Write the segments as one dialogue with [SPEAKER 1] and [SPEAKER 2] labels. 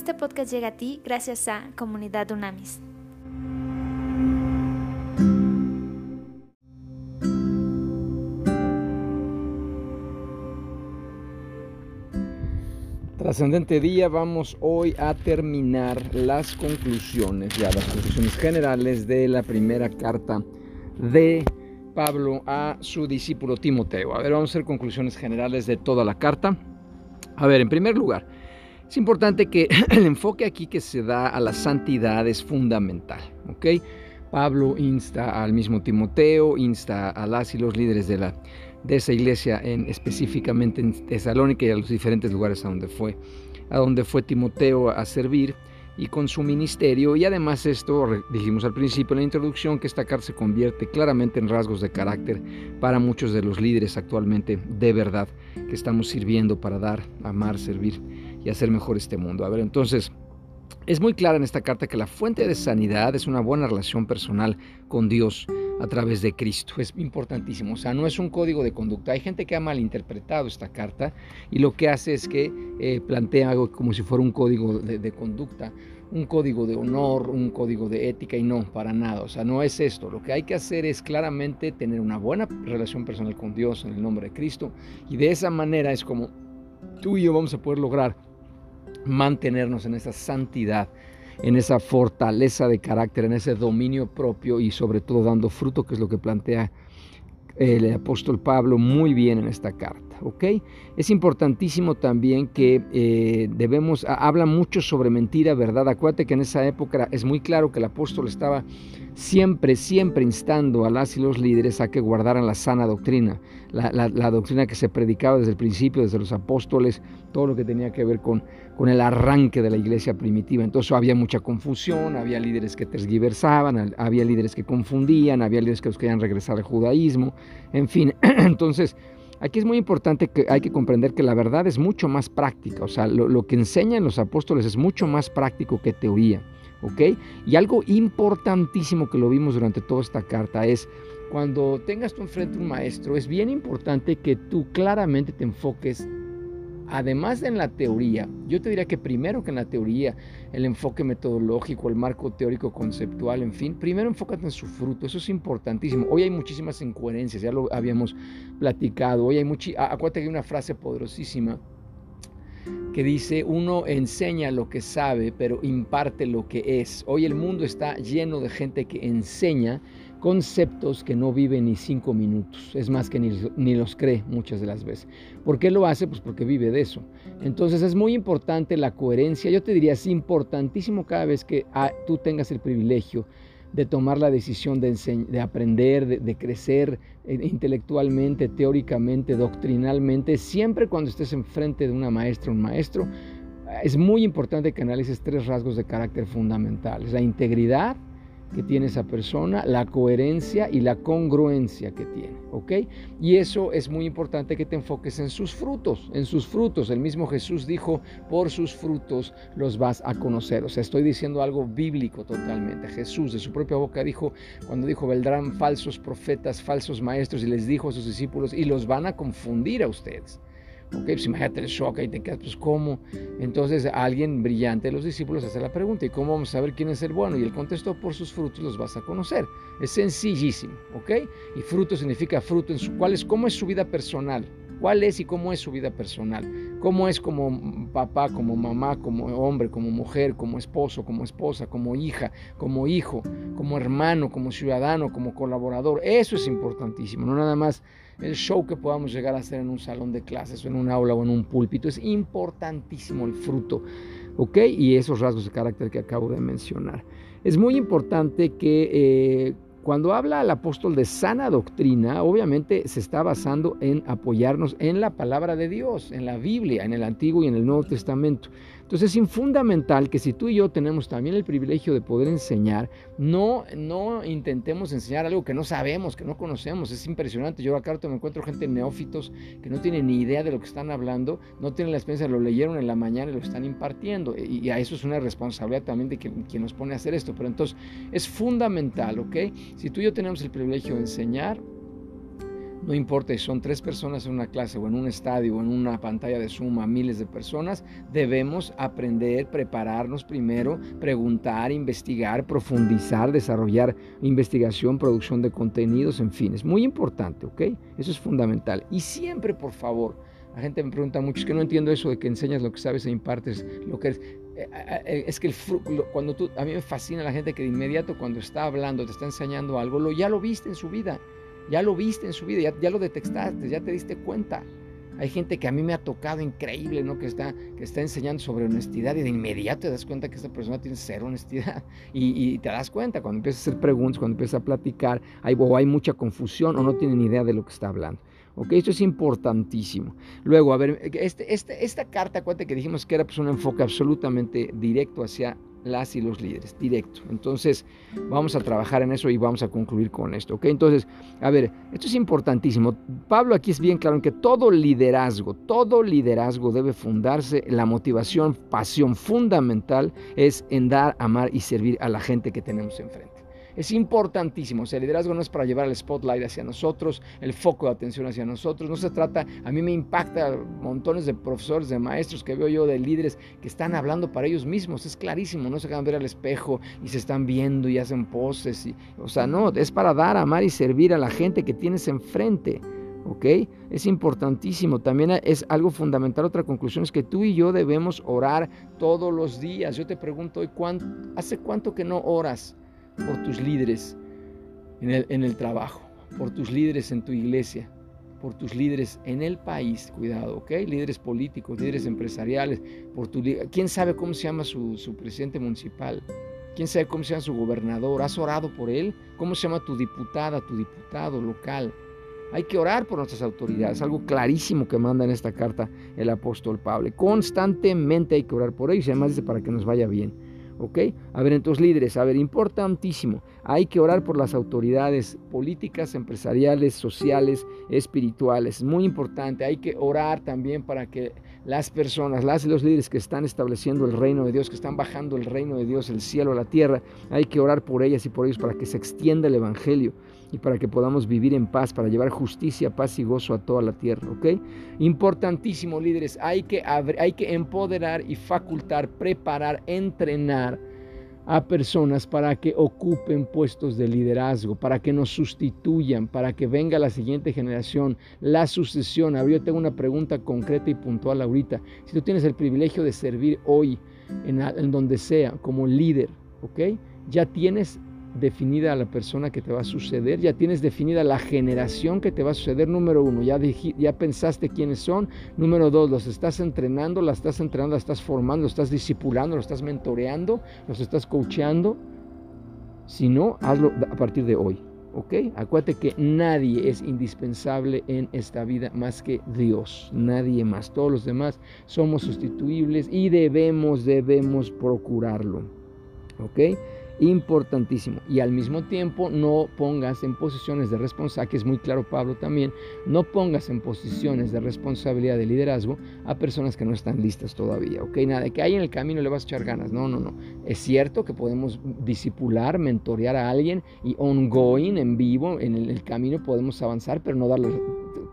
[SPEAKER 1] Este podcast llega a ti gracias a Comunidad Unamis.
[SPEAKER 2] Trascendente día, vamos hoy a terminar las conclusiones, ya las conclusiones generales de la primera carta de Pablo a su discípulo Timoteo. A ver, vamos a hacer conclusiones generales de toda la carta. A ver, en primer lugar, es importante que el enfoque aquí que se da a la santidad es fundamental, ¿ok? Pablo insta al mismo Timoteo, insta a las y los líderes de, la, de esa iglesia, en, específicamente en Tesalónica y a los diferentes lugares a donde fue, a donde fue Timoteo a servir y con su ministerio. Y además esto, dijimos al principio en la introducción, que esta carta se convierte claramente en rasgos de carácter para muchos de los líderes actualmente de verdad que estamos sirviendo para dar, amar, servir y hacer mejor este mundo. A ver, entonces, es muy clara en esta carta que la fuente de sanidad es una buena relación personal con Dios a través de Cristo. Es importantísimo. O sea, no es un código de conducta. Hay gente que ha malinterpretado esta carta y lo que hace es que eh, plantea algo como si fuera un código de, de, conducta, un código de honor, un código de ética y no, para nada. O sea, no es esto. Lo que hay que hacer es claramente tener una buena relación personal con Dios en el nombre de Cristo y de esa manera es como tú y yo vamos a poder lograr mantenernos en esa santidad en esa fortaleza de carácter, en ese dominio propio y sobre todo dando fruto, que es lo que plantea el apóstol Pablo muy bien en esta carta. ¿ok? Es importantísimo también que eh, debemos, habla mucho sobre mentira, verdad. Acuérdate que en esa época es muy claro que el apóstol estaba siempre, siempre instando a las y los líderes a que guardaran la sana doctrina, la, doctrina que se predicaba desde el principio, desde los apóstoles, todo lo que tenía que ver con, el arranque de la iglesia primitiva. Entonces había mucha confusión, había líderes que tergiversaban, había líderes que confundían, había líderes que querían regresar al judaísmo, en fin, entonces Aquí es muy importante que hay que comprender que la verdad es mucho más práctica, o sea, lo, que enseñan los apóstoles es mucho más práctico que teoría, ¿ok? Y algo importantísimo que lo vimos durante toda esta carta es cuando tengas tú enfrente un maestro, es bien importante que tú claramente te enfoques además de en la teoría, yo te diría que primero que en la teoría, el enfoque metodológico, el marco teórico conceptual, en fin, primero enfócate en su fruto, eso es importantísimo. Hoy hay muchísimas incoherencias, ya lo habíamos platicado, hoy hay mucha, acuérdate que hay una frase poderosísima que dice, uno enseña lo que sabe, pero imparte lo que es. Hoy el mundo está lleno de gente que enseña, conceptos que no vive ni cinco minutos, es más que ni, los cree muchas de las veces. ¿Por qué lo hace? Pues porque vive de eso. Entonces es muy importante la coherencia, yo te diría, es importantísimo cada vez que ah, tú tengas el privilegio de tomar la decisión de, de aprender, de, crecer eh, intelectualmente, teóricamente, doctrinalmente, siempre cuando estés enfrente de una maestra o un maestro, es muy importante que analices tres rasgos de carácter fundamentales, la integridad, que tiene esa persona, la coherencia y la congruencia que tiene, ¿ok? Y eso es muy importante que te enfoques en sus frutos, en sus frutos. El mismo Jesús dijo, por sus frutos los vas a conocer. O sea, estoy diciendo algo bíblico totalmente. Jesús de su propia boca dijo, cuando dijo, vendrán falsos profetas, falsos maestros, y les dijo a sus discípulos, y los van a confundir a ustedes. Ok, pues imagínate el shock, ahí te quedas, pues ¿cómo? Entonces alguien brillante de los discípulos hace la pregunta, ¿y cómo vamos a saber quién es el bueno? Y él contestó, por sus frutos los vas a conocer. Es sencillísimo, ¿ok? Y fruto significa fruto en su, ¿cuál es, ¿cómo es su vida personal? ¿Cuál es y cómo es su vida personal? ¿Cómo es como papá, como mamá, como hombre, como mujer, como esposo, como esposa, como hija, como hijo, como hermano, como ciudadano, como colaborador? Eso es importantísimo, no nada más el show que podamos llegar a hacer en un salón de clases o en un aula o en un púlpito. Es importantísimo el fruto, ¿ok? Y esos rasgos de carácter que acabo de mencionar. Es muy importante que eh, cuando habla el apóstol de sana doctrina, obviamente se está basando en apoyarnos en la palabra de Dios, en la Biblia, en el Antiguo y en el Nuevo Testamento. Entonces es fundamental que si tú y yo tenemos también el privilegio de poder enseñar, no, no intentemos enseñar algo que no sabemos, que no conocemos. Es impresionante. Yo acá me encuentro gente neófitos que no tienen ni idea de lo que están hablando, no tienen la experiencia, lo leyeron en la mañana y lo están impartiendo. Y, a eso es una responsabilidad también de quien nos pone a hacer esto. Pero entonces es fundamental, ¿ok? Si tú y yo tenemos el privilegio de enseñar, No importa si son tres personas en una clase o en un estadio o en una pantalla de Zoom a miles de personas, debemos aprender, prepararnos primero, preguntar, investigar, profundizar, desarrollar investigación, producción de contenidos, en fin, es muy importante, ¿ok? Eso es fundamental. Y siempre, por favor, la gente me pregunta mucho, es que no entiendo eso de que enseñas lo que sabes e impartes lo que eres. Eh, eh, eh, es que el, cuando tú, a mí me fascina la gente que de inmediato cuando está hablando, te está enseñando algo, lo ya lo viste en su vida. Ya lo viste en su vida, ya, lo detectaste, ya te diste cuenta. Hay gente que a mí me ha tocado increíble, ¿no? Que está, que está enseñando sobre honestidad y de inmediato te das cuenta que esta persona tiene cero honestidad. Y, te das cuenta cuando empiezas a hacer preguntas, cuando empiezas a platicar, hay, o hay mucha confusión o no tiene ni idea de lo que está hablando. ¿Ok? Esto es importantísimo. Luego, a ver, este, este, esta carta, acuérdate que dijimos que era pues, un enfoque absolutamente directo hacia las y los líderes, directo. Entonces, vamos a trabajar en eso y vamos a concluir con esto, ¿ok? Entonces, a ver, esto es importantísimo. Pablo aquí es bien claro en que todo liderazgo, todo liderazgo debe fundarse, la motivación, pasión fundamental es en dar, amar y servir a la gente que tenemos enfrente. Es importantísimo. O sea, el liderazgo no es para llevar el spotlight hacia nosotros, el foco de atención hacia nosotros. No se trata, a mí me impacta montones de profesores, de maestros que veo yo, de líderes que están hablando para ellos mismos. Es clarísimo, no se van ver al espejo y se están viendo y hacen poses. O sea, no, es para dar, amar y servir a la gente que tienes enfrente. ¿ok? Es importantísimo. También es algo fundamental. Otra conclusión es que tú y yo debemos orar todos los días. Yo te pregunto hoy, ¿hace cuánto que no oras? Por tus líderes en el, trabajo, por tus líderes en tu iglesia, por tus líderes en el país, cuidado, ¿ok? Líderes políticos, líderes empresariales, por tu ¿Quién sabe cómo se llama su, su, presidente municipal? ¿Quién sabe cómo se llama su gobernador? ¿Has orado por él? ¿Cómo se llama tu diputada, tu diputado local? Hay que orar por nuestras autoridades, algo clarísimo que manda en esta carta el apóstol Pablo. Constantemente hay que orar por ellos y además dice para que nos vaya bien. ¿Ok? A ver, entonces líderes, a ver, importantísimo, hay que orar por las autoridades políticas, empresariales, sociales, espirituales, muy importante, hay que orar también para que las personas, las los líderes que están estableciendo el reino de Dios, que están bajando el reino de Dios, el cielo a la tierra, hay que orar por ellas y por ellos para que se extienda el Evangelio y para que podamos vivir en paz, para llevar justicia, paz y gozo a toda la tierra, ¿ok? Importantísimo, líderes, hay que, hay que empoderar y facultar, preparar, entrenar a personas para que ocupen puestos de liderazgo, para que nos sustituyan, para que venga la siguiente generación, la sucesión. Ahora yo tengo una pregunta concreta y puntual ahorita. Si tú tienes el privilegio de servir hoy en, en donde sea como líder, ¿ok? Ya tienes definida la persona que te va a suceder, ya tienes definida la generación que te va a suceder, número uno, ya, ya pensaste quiénes son, número dos, los estás entrenando, las estás entrenando, las estás formando, los estás discipulando, los estás mentoreando, los estás coacheando, si no, hazlo a partir de hoy. ¿Ok? Acuérdate que nadie es indispensable en esta vida más que Dios, nadie más. Todos los demás somos sustituibles y debemos, debemos procurarlo. ¿Ok? Importantísimo. Y al mismo tiempo no pongas en posiciones de responsabilidad, que es muy claro Pablo también, no pongas en posiciones de responsabilidad de liderazgo a personas que no están listas todavía, ¿ok? Nada, que ahí en el camino le vas a echar ganas, no, no, no. Es cierto que podemos disipular, mentorear a alguien y ongoing, en vivo, en el, camino podemos avanzar, pero no darle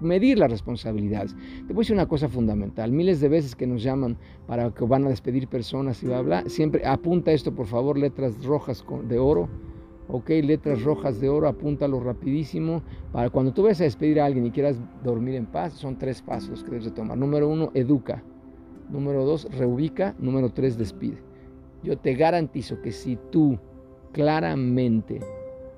[SPEAKER 2] medir las responsabilidades. Te voy a decir una cosa fundamental. Miles de veces que nos llaman para que van a despedir personas y bla, bla, siempre apunta esto, por favor, letras rojas de oro. Ok, letras rojas de oro, apúntalo rapidísimo. Para cuando tú vayas a despedir a alguien y quieras dormir en paz, son tres pasos que debes de tomar. Número uno, educa. Número dos, reubica. Número tres, despide. Yo te garantizo que si tú claramente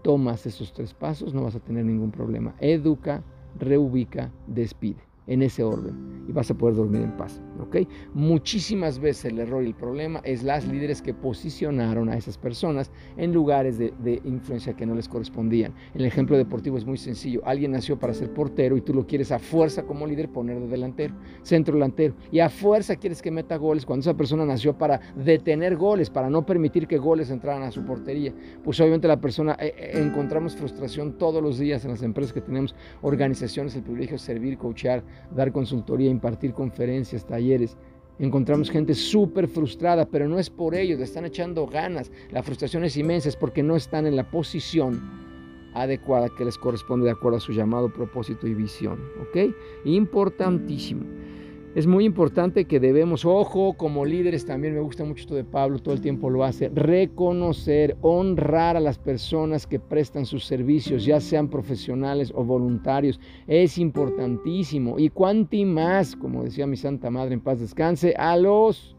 [SPEAKER 2] tomas esos tres pasos, no vas a tener ningún problema. Educa, reubica, despide en ese orden y vas a poder dormir en paz. ¿ok? Muchísimas veces el error y el problema es las líderes que posicionaron a esas personas en lugares de, influencia que no les correspondían. El ejemplo deportivo es muy sencillo. Alguien nació para ser portero y tú lo quieres a fuerza como líder poner de delantero, centro delantero. Y a fuerza quieres que meta goles cuando esa persona nació para detener goles, para no permitir que goles entraran a su portería. Pues obviamente la persona, eh, eh, encontramos frustración todos los días en las empresas que tenemos organizaciones, el privilegio de servir, coachar, dar consultoría, impartir conferencias, talleres. Encontramos gente súper frustrada, pero no es por ellos, le están echando ganas. La frustración es inmensa, es porque no están en la posición adecuada que les corresponde de acuerdo a su llamado, propósito y visión. ¿Ok? Importantísimo. Es muy importante que debemos, ojo, como líderes también me gusta mucho esto de Pablo, todo el tiempo lo hace, reconocer, honrar a las personas que prestan sus servicios, ya sean profesionales o voluntarios. Es importantísimo. Y cuanti más, como decía mi Santa Madre en paz descanse, a los,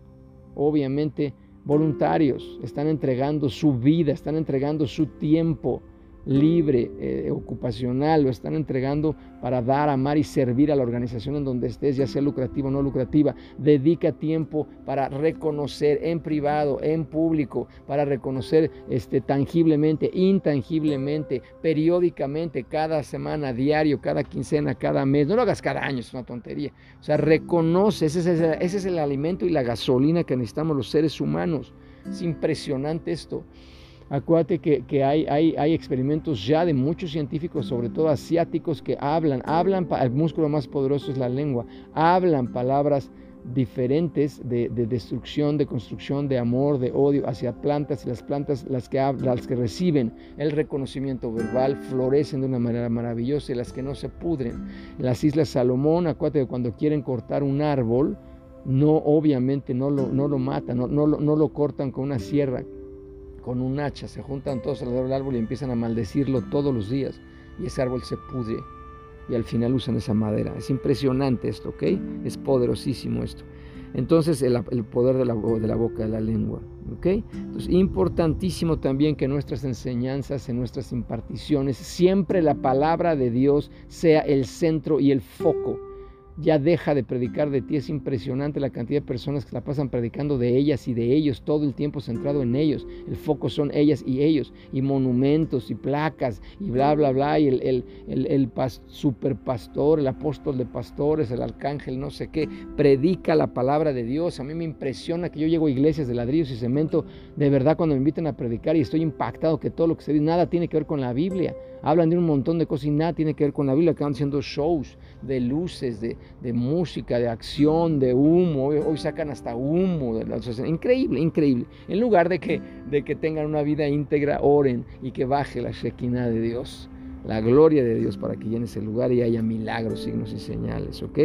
[SPEAKER 2] obviamente, voluntarios. Están entregando su vida, están entregando su tiempo libre, eh, ocupacional, lo están entregando para dar, amar y servir a la organización en donde estés, ya sea lucrativa o no lucrativa. Dedica tiempo para reconocer en privado, en público, para reconocer este, tangiblemente, intangiblemente, periódicamente, cada semana, diario, cada quincena, cada mes. No lo hagas cada año, es una tontería. O sea, reconoce, ese es, ese es el alimento y la gasolina que necesitamos los seres humanos. Es impresionante esto. Acuérdate que, hay, experimentos ya de muchos científicos, sobre todo asiáticos, que hablan, hablan, el músculo más poderoso es la lengua, hablan palabras diferentes de, destrucción, de construcción, de amor, de odio hacia plantas y las plantas las que, las que reciben el reconocimiento verbal florecen de una manera maravillosa y las que no se pudren. las Islas Salomón, acuérdate que cuando quieren cortar un árbol, no obviamente no lo, no lo matan, no, no, no lo cortan con una sierra, con un hacha, se juntan todos alrededor del árbol y empiezan a maldecirlo todos los días y ese árbol se pudre y al final usan esa madera. Es impresionante esto, ¿ok? Es poderosísimo esto. Entonces el, poder de la, de la, boca, de la lengua, ¿ok? Entonces importantísimo también que nuestras enseñanzas, en nuestras imparticiones, siempre la palabra de Dios sea el centro y el foco ya deja de predicar de ti. Es impresionante la cantidad de personas que la pasan predicando de ellas y de ellos, todo el tiempo centrado en ellos. El foco son ellas y ellos, y monumentos y placas y bla, bla, bla. Y el, el, el, super pastor, el apóstol de pastores, el arcángel, no sé qué, predica la palabra de Dios. A mí me impresiona que yo llego a iglesias de ladrillos y cemento, de verdad, cuando me invitan a predicar y estoy impactado que todo lo que se dice, nada tiene que ver con la Biblia hablan de un montón de cosas y nada tiene que ver con la Biblia, acaban siendo shows de luces, de, música, de acción, de humo, hoy, sacan hasta humo, de la, increíble, increíble. En lugar de que, de que tengan una vida íntegra, oren y que baje la Shekinah de Dios, la gloria de Dios para que llene ese lugar y haya milagros, signos y señales, ¿ok?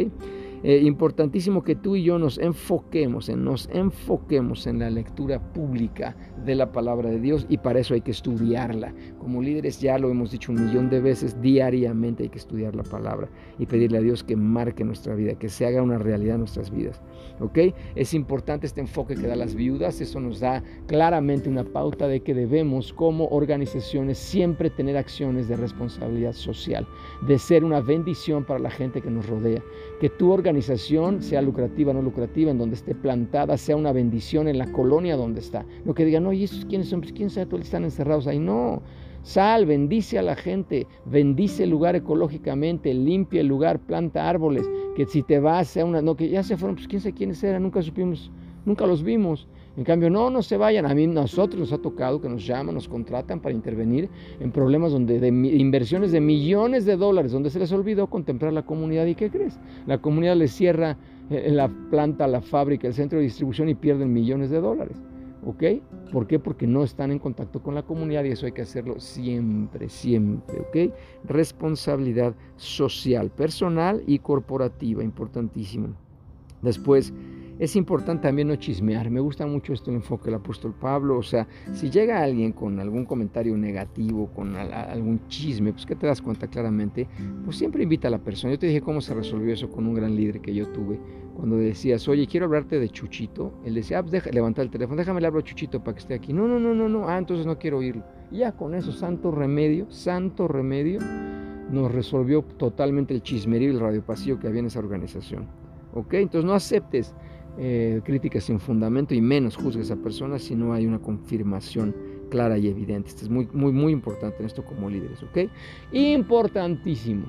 [SPEAKER 2] Eh, importantísimo que tú y yo nos enfoquemos, en, nos enfoquemos en la lectura pública de la palabra de Dios y para eso hay que estudiarla. Como líderes ya lo hemos dicho un millón de veces, diariamente hay que estudiar la palabra y pedirle a Dios que marque nuestra vida, que se haga una realidad en nuestras vidas. ¿Ok? Es importante este enfoque que da las viudas, eso nos da claramente una pauta de que debemos como organizaciones siempre tener acciones de responsabilidad social, de ser una bendición para la gente que nos rodea, que organización, sea lucrativa o no lucrativa, en donde esté plantada, sea una bendición en la colonia donde está. No que digan, no, ¿y esos quiénes son? Pues quién sabe, todos están encerrados ahí. No, sal, bendice a la gente, bendice el lugar ecológicamente, limpia el lugar, planta árboles, que si te vas, sea una, no, que ya se fueron, pues quién sabe quiénes eran, nunca supimos, nunca los vimos. En cambio, no, no se vayan. A mí, nosotros nos ha tocado que nos llaman, nos contratan para intervenir en problemas donde de inversiones de millones de dólares, donde se les olvidó contemplar la comunidad. ¿Y qué crees? La comunidad les cierra eh, la planta, la fábrica, el centro de distribución y pierden millones de dólares. ¿Ok? ¿Por qué? Porque no están en contacto con la comunidad y eso hay que hacerlo siempre, siempre. ¿Ok? Responsabilidad social, personal y corporativa, importantísimo. Después, es importante también no chismear. Me gusta mucho esto el enfoque del apóstol Pablo. O sea, si llega alguien con algún comentario negativo, con algún chisme, pues que te das cuenta claramente, pues siempre invita a la persona. Yo te dije cómo se resolvió eso con un gran líder que yo tuve. Cuando decías, oye, quiero hablarte de Chuchito, él decía, ah, pues deja, levanta el teléfono, déjame le hablo a Chuchito para que esté aquí. No, no, no, no, no, ah, entonces no quiero oírlo. Y ya con eso, santo remedio, santo remedio, nos resolvió totalmente el chismerío y el radiopasillo que había en esa organización. ¿Ok? Entonces no aceptes eh, críticas sin fundamento y menos juzgues a personas si no hay una confirmación clara y evidente. Esto es muy, muy, muy importante en esto como líderes, ¿ok? Importantísimo,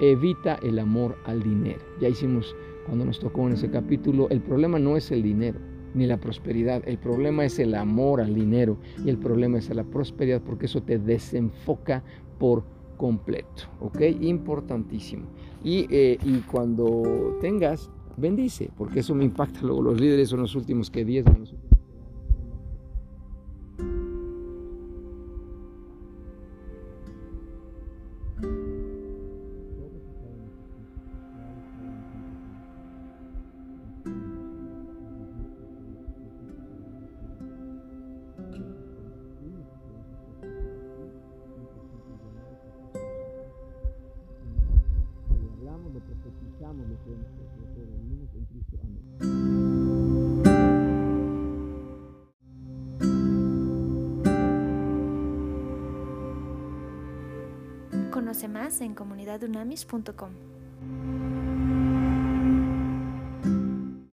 [SPEAKER 2] evita el amor al dinero. Ya hicimos cuando nos tocó en ese capítulo, el problema no es el dinero ni la prosperidad, el problema es el amor al dinero y el problema es la prosperidad porque eso te desenfoca por completo, ¿ok? Importantísimo. Y, eh, y cuando tengas bendice, porque eso me impacta luego. Los líderes son los últimos que 10
[SPEAKER 1] Conoce más en comunidadunamis.com.